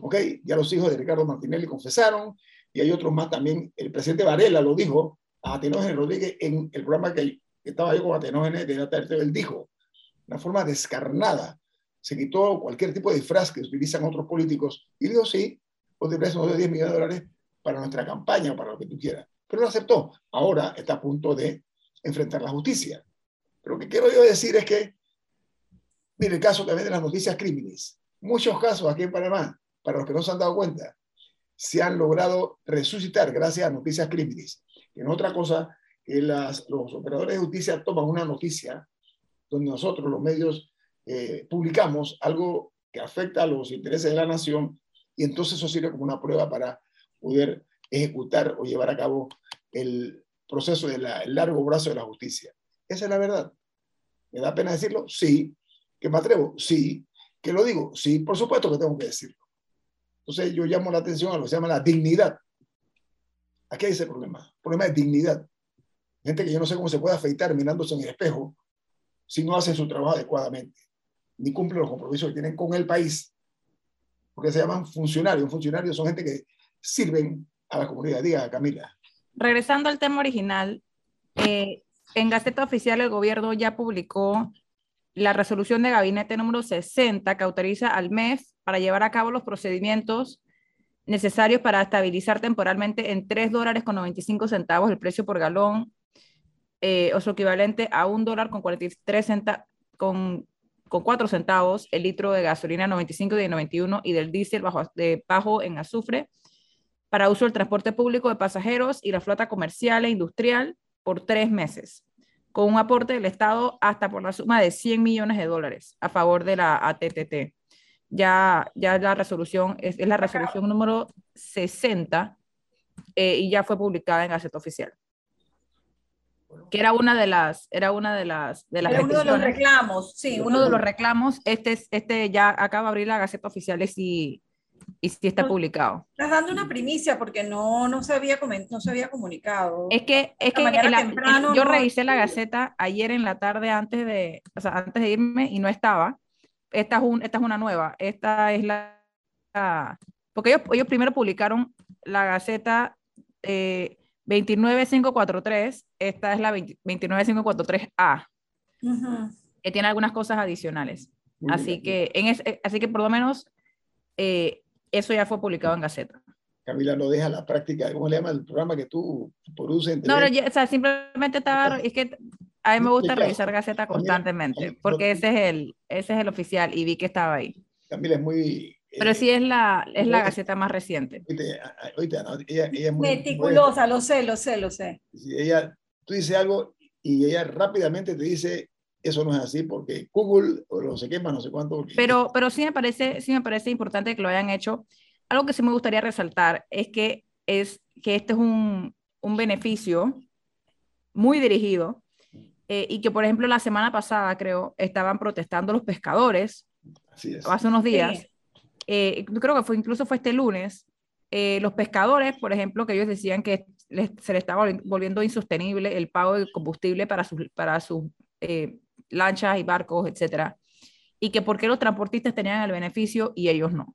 ¿Ok? Ya los hijos de Ricardo Martinelli confesaron y hay otros más también. El presidente Varela lo dijo a Atenógenes Rodríguez en el programa que estaba yo con Atenógenes de la tarde. Él dijo, una forma descarnada, se quitó cualquier tipo de disfraz que utilizan otros políticos y dijo, sí, Odebrecht nos dio 10 millones de dólares para nuestra campaña, para lo que tú quieras. Pero lo aceptó. Ahora está a punto de enfrentar la justicia. Pero lo que quiero yo decir es que Mire, el caso también de las noticias crímenes. Muchos casos aquí en Panamá, para los que no se han dado cuenta, se han logrado resucitar gracias a noticias crímenes. No otra cosa que las, los operadores de justicia toman una noticia donde nosotros, los medios, eh, publicamos algo que afecta a los intereses de la nación y entonces eso sirve como una prueba para poder ejecutar o llevar a cabo el proceso del largo brazo de la justicia. Esa es la verdad. ¿Me da pena decirlo? Sí, ¿Que me atrevo? Sí. ¿Que lo digo? Sí, por supuesto que tengo que decirlo. Entonces yo llamo la atención a lo que se llama la dignidad. Aquí hay ese problema. El problema de dignidad. Gente que yo no sé cómo se puede afeitar mirándose en el espejo si no hacen su trabajo adecuadamente, ni cumplen los compromisos que tienen con el país. Porque se llaman funcionarios. Funcionarios son gente que sirven a la comunidad. Diga, Camila. Regresando al tema original, eh, en Gaceta Oficial el gobierno ya publicó la resolución de gabinete número 60 que autoriza al MEF para llevar a cabo los procedimientos necesarios para estabilizar temporalmente en 3 dólares con 95 centavos el precio por galón, eh, o su equivalente a 1 dólar con 43 centavos, con, con 4 centavos el litro de gasolina 95 y 91 y del diésel bajo, de bajo en azufre para uso del transporte público de pasajeros y la flota comercial e industrial por tres meses con un aporte del Estado hasta por la suma de 100 millones de dólares a favor de la ATTT. Ya, ya la resolución es, la resolución número 60 eh, y ya fue publicada en Gaceta Oficial. Que era una de las, era una de las, de las era uno de los reclamos, sí. Uno de los reclamos, este, este ya acaba de abrir la Gaceta Oficial y, y sí está publicado. Estás dando una primicia porque no, no, se, había no se había comunicado. Es que, es que yo revisé la Gaceta ayer en la tarde antes de, o sea, antes de irme y no estaba. Esta es, un, esta es una nueva. Esta es la... porque ellos, ellos primero publicaron la Gaceta eh, 29543. Esta es la 29543A. Que tiene algunas cosas adicionales. así que, en así que por lo menos eh, eso ya fue publicado en Gaceta. Camila no deja la práctica, ¿cómo le llama el programa que tú produces? No, no, o sea, simplemente estaba, es que a mí me gusta revisar Gaceta constantemente, porque ese es, el, ese es el oficial y vi que estaba ahí. Camila es muy... Pero sí es la, es la Gaceta más reciente. Oíste, ella, ella, es muy... Meticulosa, lo sé, lo sé, lo sé. ella, tú dices algo y ella rápidamente te dice, eso no es así porque Google o no sé qué más, no sé cuánto. Pero, pero sí, me parece, sí me parece importante que lo hayan hecho. Algo que sí me gustaría resaltar es que, es que este es un, un beneficio muy dirigido eh, y que, por ejemplo, la semana pasada, creo, estaban protestando los pescadores, hace unos días, eh, creo que fue incluso fue este lunes, eh, los pescadores, por ejemplo, que ellos decían que se les estaba volviendo insostenible el pago de combustible para sus, para sus lanchas y barcos, etcétera, y que por qué los transportistas tenían el beneficio y ellos no.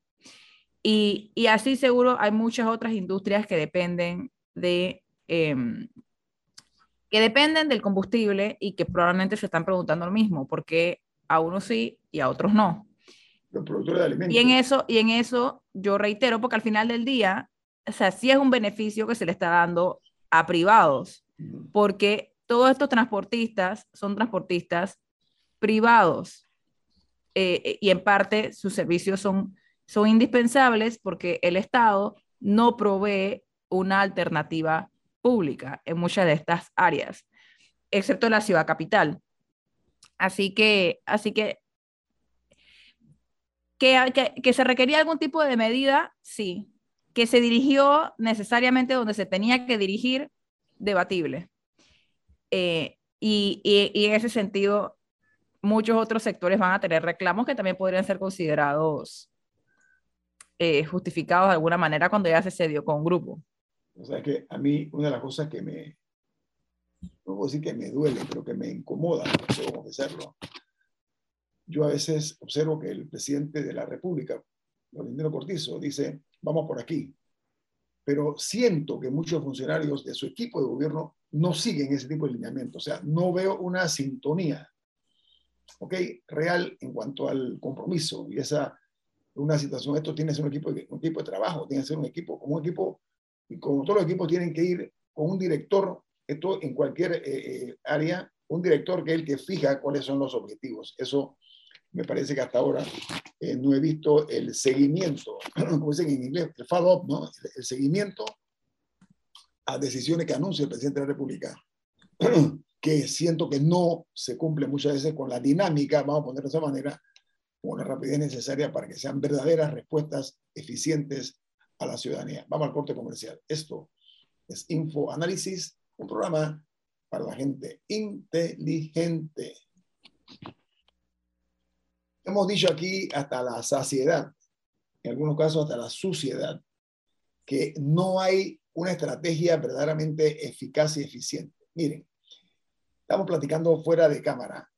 Y, y así seguro hay muchas otras industrias que dependen de... Em, que dependen del combustible y que probablemente se están preguntando lo mismo, porque a unos sí y a otros no. Los productores de alimentos. Y en eso, y en eso yo reitero, porque al final del día, o sea, sí es un beneficio que se le está dando a privados, porque todos estos transportistas son transportistas privados eh, y en parte sus servicios son son indispensables porque el Estado no provee una alternativa pública en muchas de estas áreas, excepto la ciudad capital. Así que, así que, que, que, se requería algún tipo de medida, sí. Que se dirigió necesariamente donde se tenía que dirigir, debatible. Eh, y, en ese sentido, muchos otros sectores van a tener reclamos que también podrían ser considerados eh, justificados de alguna manera cuando ya se cedió con un grupo. O sea que a mí una de las cosas que me, no puedo decir que me duele, pero que me incomoda, no puedo confesarlo, yo a veces observo que el presidente de la República, Valentino Cortizo, dice, vamos por aquí, pero siento que muchos funcionarios de su equipo de gobierno no siguen ese tipo de lineamiento, o sea, no veo una sintonía, ¿ok? Real en cuanto al compromiso y esa una situación, esto tiene que ser un equipo, un equipo de trabajo, tiene que ser un equipo, como un equipo, y como todos los equipos tienen que ir con un director, esto en cualquier eh, eh, área, un director que es el que fija cuáles son los objetivos. Eso me parece que hasta ahora eh, no he visto el seguimiento, (clears throat) como dicen en inglés, el follow-up, ¿no? El, seguimiento a decisiones que anuncia el presidente de la República, (clears throat) que siento que no se cumple muchas veces con la dinámica, vamos a ponerlo de esa manera, con la rapidez necesaria para que sean verdaderas respuestas eficientes a la ciudadanía. Vamos al corte comercial. Esto es Info Análisis, un programa para la gente inteligente. Hemos dicho aquí hasta la saciedad, en algunos casos hasta la suciedad, que no hay una estrategia verdaderamente eficaz y eficiente. Miren, estamos platicando fuera de cámara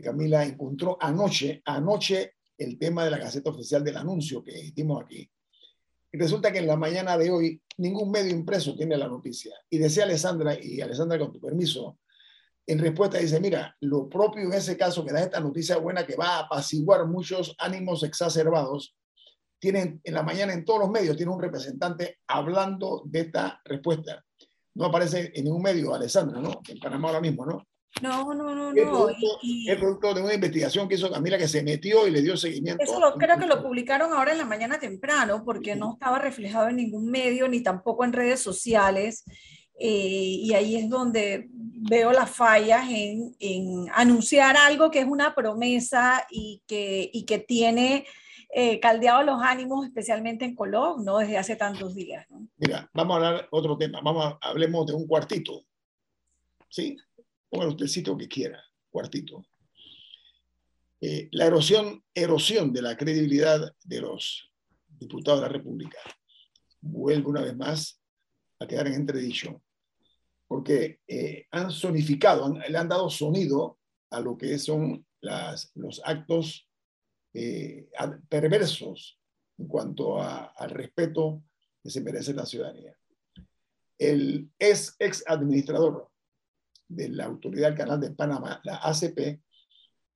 Camila encontró anoche, anoche el tema de la Gaceta Oficial del anuncio que hicimos aquí. Y resulta que en la mañana de hoy ningún medio impreso tiene la noticia. Y decía Alessandra, y Alessandra con tu permiso, en respuesta dice, mira, lo propio en ese caso que da esta noticia buena que va a apaciguar muchos ánimos exacerbados, tienen en la mañana en todos los medios, tiene un representante hablando de esta respuesta. No aparece en ningún medio, Alessandra, ¿no? En Panamá ahora mismo, ¿no? No, no, no, no. Es producto de una investigación que hizo Camila que se metió y le dio seguimiento. Eso lo, creo que lo publicaron ahora en la mañana temprano porque no estaba reflejado en ningún medio ni tampoco en redes sociales. Eh, y ahí es donde veo las fallas en, en, anunciar algo que es una promesa y que, y que tiene eh, caldeado los ánimos, especialmente en Colón, ¿no? Desde hace tantos días. Mira, vamos a hablar otro tema. Vamos hablemos de un cuartito. ¿Sí? póngale usted el sitio que quiera, cuartito. Eh, la erosión, erosión de la credibilidad de los diputados de la República vuelve una vez más a quedar en entredicho, porque eh, han sonificado, le han dado sonido a lo que son las, los actos eh, perversos en cuanto al respeto que se merece la ciudadanía. El ex, ex administrador de la Autoridad del Canal de Panamá, la ACP,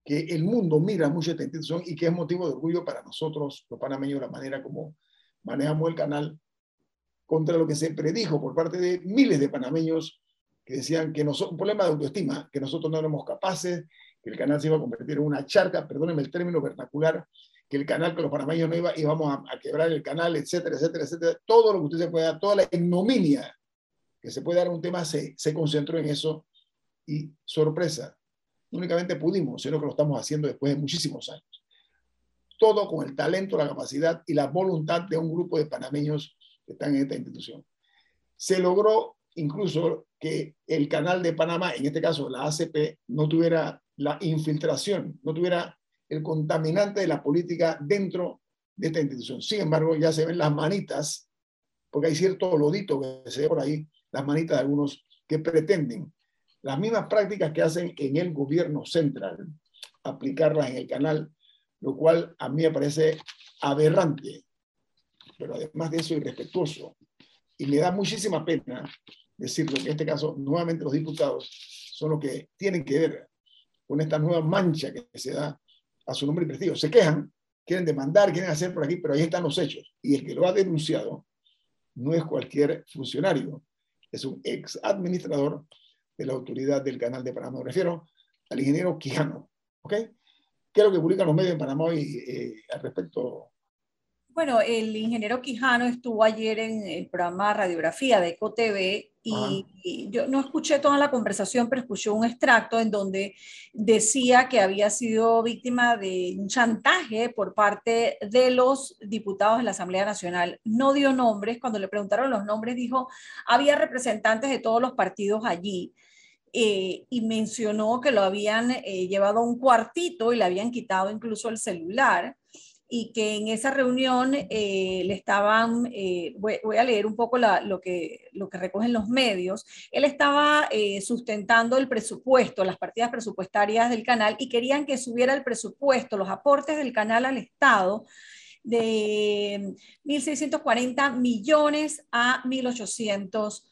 que el mundo mira mucho esta institución y que es motivo de orgullo para nosotros, los panameños, la manera como manejamos el canal, contra lo que se predijo por parte de miles de panameños que decían que nosotros, un problema de autoestima, que nosotros no éramos capaces, que el canal se iba a convertir en una charca, perdónenme el término vernacular, que el canal, que los panameños no iba, íbamos a, a, quebrar el canal, etcétera, etcétera, etcétera. Todo lo que usted se puede dar, toda la ignominia que se puede dar a un tema se, se concentró en eso y sorpresa, no únicamente pudimos, sino que lo estamos haciendo después de muchísimos años. Todo con el talento, la capacidad y la voluntad de un grupo de panameños que están en esta institución. Se logró incluso que el canal de Panamá, en este caso la ACP, no tuviera la infiltración, no tuviera el contaminante de la política dentro de esta institución. Sin embargo, ya se ven las manitas, porque hay cierto lodito que se ve por ahí, las manitas de algunos que pretenden las mismas prácticas que hacen en el gobierno central, aplicarlas en el canal, lo cual a mí me parece aberrante, pero además de eso irrespetuoso. Y me da muchísima pena decirlo, en este caso nuevamente los diputados son los que tienen que ver con esta nueva mancha que se da a su nombre y prestigio. Se quejan, quieren demandar, quieren hacer por aquí, pero ahí están los hechos. Y el que lo ha denunciado no es cualquier funcionario, es un ex administrador de la autoridad del canal de Panamá. Me refiero al ingeniero Quijano. ¿Ok? ¿Qué es lo que publican los medios en Panamá hoy eh, al respecto, bueno, el ingeniero Quijano estuvo ayer en el programa Radiografía de EcoTV y, y, yo no escuché toda la conversación, pero escuché un extracto en donde decía que había sido víctima de un chantaje por parte de los diputados de la Asamblea Nacional. No dio nombres, cuando le preguntaron los nombres dijo, había representantes de todos los partidos allí. Eh, y mencionó que lo habían eh, llevado a un cuartito y le habían quitado incluso el celular y que en esa reunión eh, le estaban, eh, voy, a leer un poco lo, que, lo que recogen los medios, él estaba eh, sustentando el presupuesto, las partidas presupuestarias del canal y querían que subiera el presupuesto, los aportes del canal al Estado de 1.640 millones a 1.800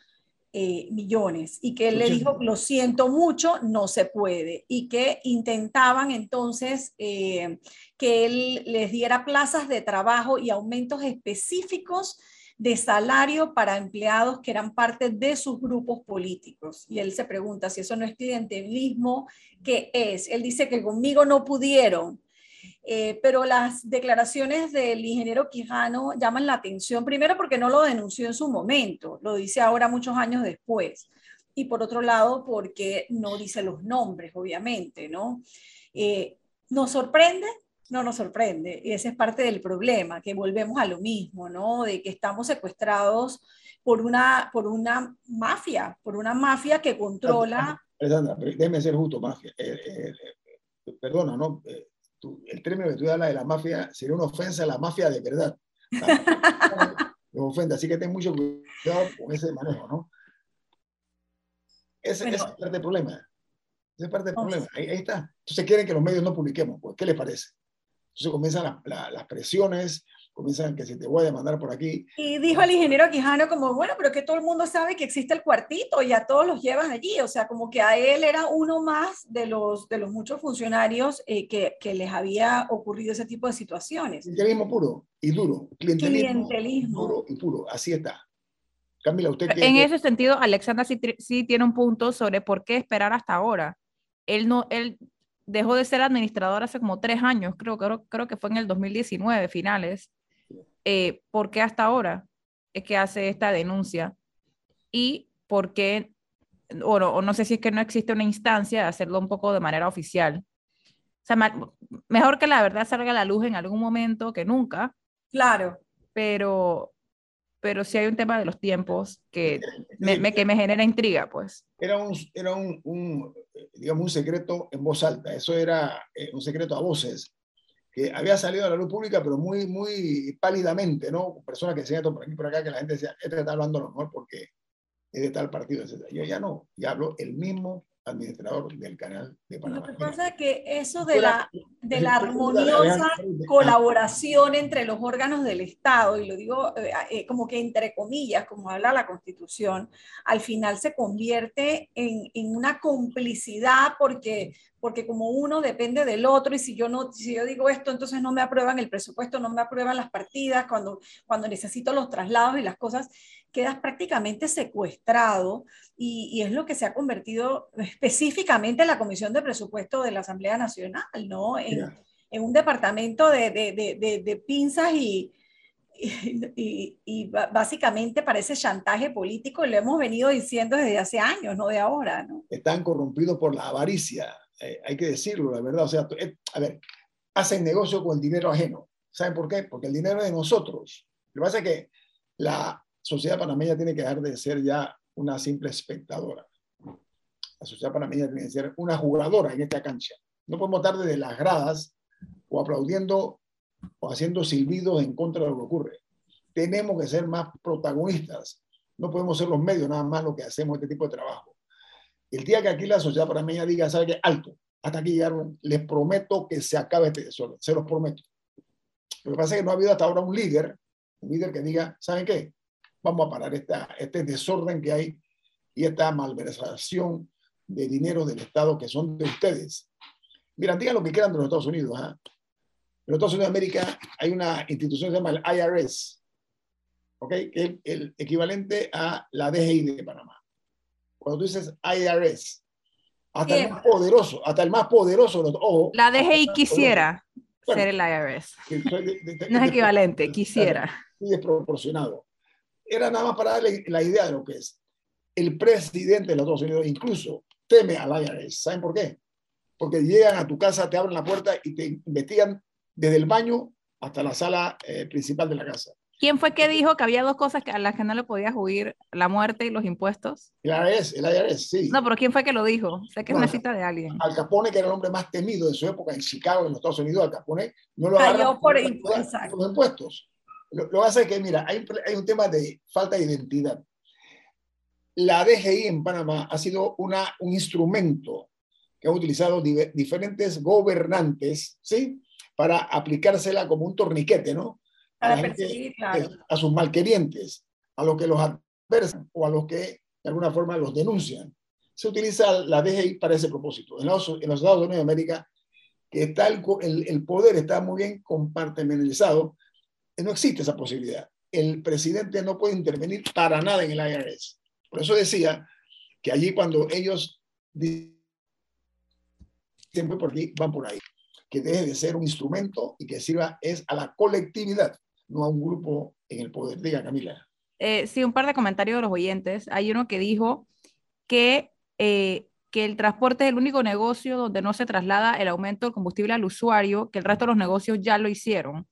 eh, millones y que él le dijo, lo siento mucho, no se puede, y que intentaban entonces eh, que él les diera plazas de trabajo y aumentos específicos de salario para empleados que eran parte de sus grupos políticos. Y él se pregunta si eso no es clientelismo, ¿qué es? Él dice que conmigo no pudieron, eh, pero las declaraciones del ingeniero Quijano llaman la atención, primero porque no lo denunció en su momento, lo dice ahora muchos años después, y por otro lado porque no dice los nombres, obviamente, ¿no? Eh, ¿Nos sorprende? No nos sorprende, y ese es parte del problema, que volvemos a lo mismo, ¿no? De que estamos secuestrados por una, por una mafia, por una mafia que controla... déjeme ser justo, mafia. Eh, perdona, ¿no? El término que tú hablas de la mafia sería una ofensa a la mafia de verdad. (laughs) ofenda, así que ten mucho cuidado con ese manejo, ¿no? Ese, es parte del problema. Esa es parte del problema. Ahí, está. Entonces quieren que los medios no publiquemos. Pues, ¿Qué les parece? Entonces comienzan las presiones, comienzan que se te voy a demandar por aquí. Y dijo el ingeniero Quijano como, bueno, pero que todo el mundo sabe que existe el cuartito y a todos los llevas allí, o sea, como que a él era uno más de los, de los muchos funcionarios eh, que, que, les había ocurrido ese tipo de situaciones. Clientelismo puro y duro. Clientelismo, clientelismo. puro y puro, así está. Camila, usted En ese sentido, Alexandra sí, sí, tiene un punto sobre por qué esperar hasta ahora. Él no, él dejó de ser administrador hace como tres años, creo, creo, creo que fue en el 2019, finales eh, por qué hasta ahora es que hace esta denuncia y por qué, o no, o no, sé si es que no existe una instancia de hacerlo un poco de manera oficial. O sea, mejor que la verdad salga a la luz en algún momento que nunca. Claro. Pero, pero sí hay un tema de los tiempos que me, que me genera intriga, pues. Era un, era un, un, digamos, un secreto en voz alta, eso era eh, un secreto a voces que había salido a la luz pública, pero muy, muy pálidamente, ¿no? Personas que decían por aquí por acá, que la gente decía, este está hablando a lo mejor porque es de tal partido, etc. Yo ya no, ya hablo el mismo administrador del canal de Panamá. Lo que pasa es que eso de la... de la armoniosa colaboración entre los órganos del Estado, y lo digo eh, eh, como que entre comillas, como habla la Constitución, al final se convierte en, en, una complicidad porque, porque como uno depende del otro, y si yo, no, si yo digo esto, entonces no me aprueban el presupuesto, no me aprueban las partidas, cuando, cuando necesito los traslados y las cosas, quedas prácticamente secuestrado y, y, es lo que se ha convertido específicamente en la Comisión de Presupuesto de la Asamblea Nacional, ¿no? En, en un departamento de, de, de, de pinzas y, y, y, básicamente parece chantaje político y lo hemos venido diciendo desde hace años, no de ahora, ¿no? Están corrompidos por la avaricia, eh, hay que decirlo, la verdad. O sea, eh, a ver, hacen negocio con el dinero ajeno. ¿Saben por qué? Porque el dinero es de nosotros. Lo que pasa es que la sociedad panameña tiene que dejar de ser ya una simple espectadora. La sociedad panameña tiene que ser una jugadora en esta cancha. No podemos estar desde las gradas o aplaudiendo o haciendo silbidos en contra de lo que ocurre. Tenemos que ser más protagonistas. No podemos ser los medios nada más lo que hacemos este tipo de trabajo. El día que aquí la sociedad panameña diga, ¿sabe qué? Alto, hasta aquí llegaron, les prometo que se acabe este desorden, se los prometo. Lo que pasa es que no ha habido hasta ahora un líder, un líder que diga, ¿saben qué? vamos a parar esta, este desorden que hay y esta malversación de dinero del Estado que son de ustedes. Miren, digan lo que quieran de los Estados Unidos. ¿eh? En los Estados Unidos de América hay una institución que se llama el IRS, ¿ok? Que el equivalente a la DGI de Panamá. Cuando tú dices IRS, hasta el más poderoso, hasta el más poderoso, ojo, la DGI quisiera ser el IRS. no es equivalente, quisiera. Y desproporcionado era nada más para darle la idea de lo que es. El presidente de los Estados Unidos incluso teme al IRS. ¿Saben por qué? Porque llegan a tu casa, te abren la puerta y te investigan desde el baño hasta la sala eh, principal de la casa. ¿Quién fue que dijo que había dos cosas a las que no le podías huir, la muerte y los impuestos? El IRS, el IRS, sí. No, pero ¿quién fue que lo dijo? Sé que es una cita de alguien. Al Capone, que era el hombre más temido de su época en Chicago, en los Estados Unidos, Al Capone no lo agarró por, por, los impuestos. Lo, que pasa es que, mira, hay, hay, un tema de falta de identidad. La DGI en Panamá ha sido una, un instrumento que han utilizado diferentes gobernantes, ¿sí? Para aplicársela como un torniquete, ¿no? A, a sus malquerientes, a los que los adversan o a los que de alguna forma los denuncian. Se utiliza la DGI para ese propósito. En los, en los Estados Unidos de América, que está el, el, el poder está muy bien compartimentalizado, no existe esa posibilidad. El presidente no puede intervenir para nada en el IRS. Por eso decía que allí cuando ellos dicen por aquí, van por ahí. Que deje de ser un instrumento y que sirva es a la colectividad, no a un grupo en el poder. Diga, Camila. Eh, sí, un par de comentarios de los oyentes. Hay uno que dijo que, eh, que el transporte es el único negocio donde no se traslada el aumento del combustible al usuario, que el resto de los negocios ya lo hicieron.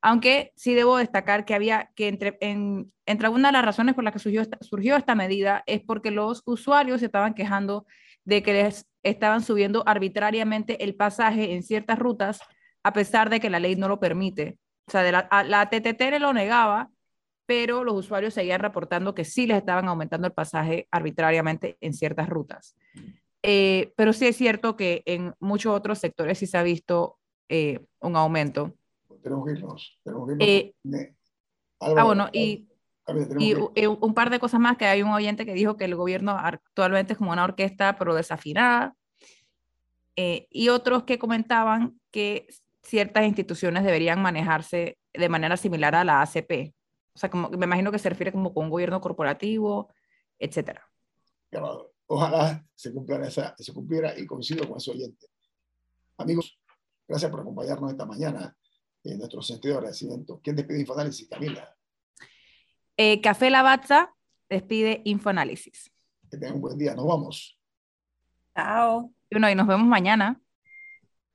Aunque sí debo destacar que había que entre, en, entre una de las razones por las que surgió esta, surgió esta medida es porque los usuarios se estaban quejando de que les estaban subiendo arbitrariamente el pasaje en ciertas rutas a pesar de que la ley no lo permite. O sea, de la, la TTT lo negaba, pero los usuarios seguían reportando que sí les estaban aumentando el pasaje arbitrariamente en ciertas rutas. Eh, pero sí es cierto que en muchos otros sectores sí se ha visto eh, un aumento tenemos que irnos. Tenemos que irnos. Eh, ah, bueno, y, y un par de cosas más, que hay un oyente que dijo que el gobierno actualmente es como una orquesta, pero desafinada. Eh, y otros que comentaban que ciertas instituciones deberían manejarse de manera similar a la ACP. O sea, como, me imagino que se refiere como con un gobierno corporativo, etcétera. Ojalá se, cumpla esa, se cumpliera y coincido con ese oyente. Amigos, gracias por acompañarnos esta mañana en nuestro sentido de agradecimiento. ¿Quién despide Infoanálisis, Camila? Eh, Café Lavazza despide Infoanálisis. Que tengan un buen día. Nos vamos. Chao. Y bueno, y nos vemos mañana.